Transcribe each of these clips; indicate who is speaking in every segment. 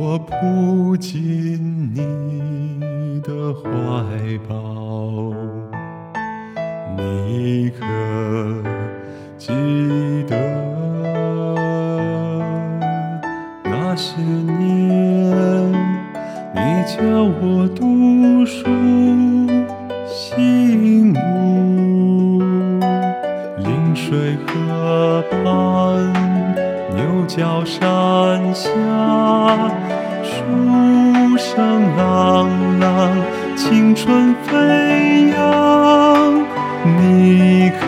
Speaker 1: 我扑进你的怀抱你可记得那些年你教我读书角山下，书声朗朗，青春飞扬，你可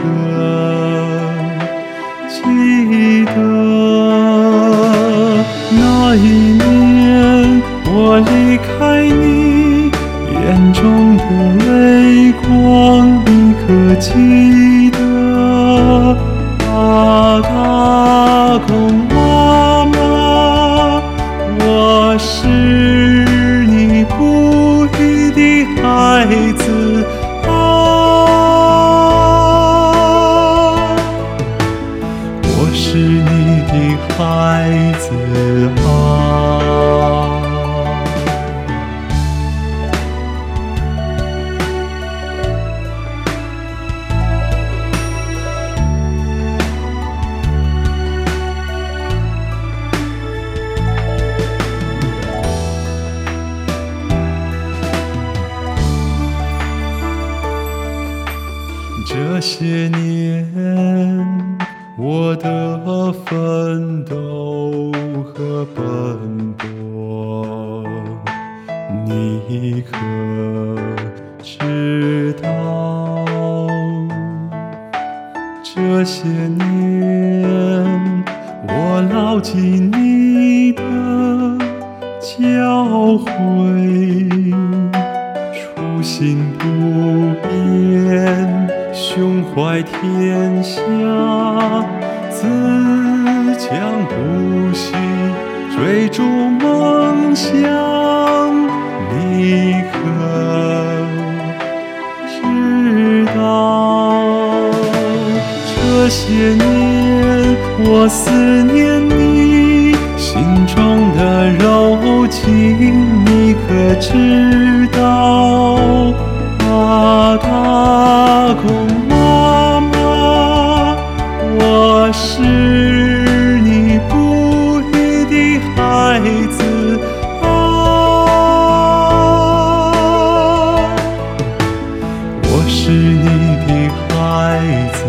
Speaker 1: 记得那一年我离开你，眼中的泪光，你可记得？啊，大公孩子啊，我是你的孩子啊。这些年，我的奋斗和奔波，你可知道？这些年，我牢记你的教诲。初心不变，胸怀天下，自强不息，追逐梦想。你可知道？这些年，我思念你心中的柔情，你可知道？啊，大公妈妈，我是你哺育的孩子啊。我是你的孩子。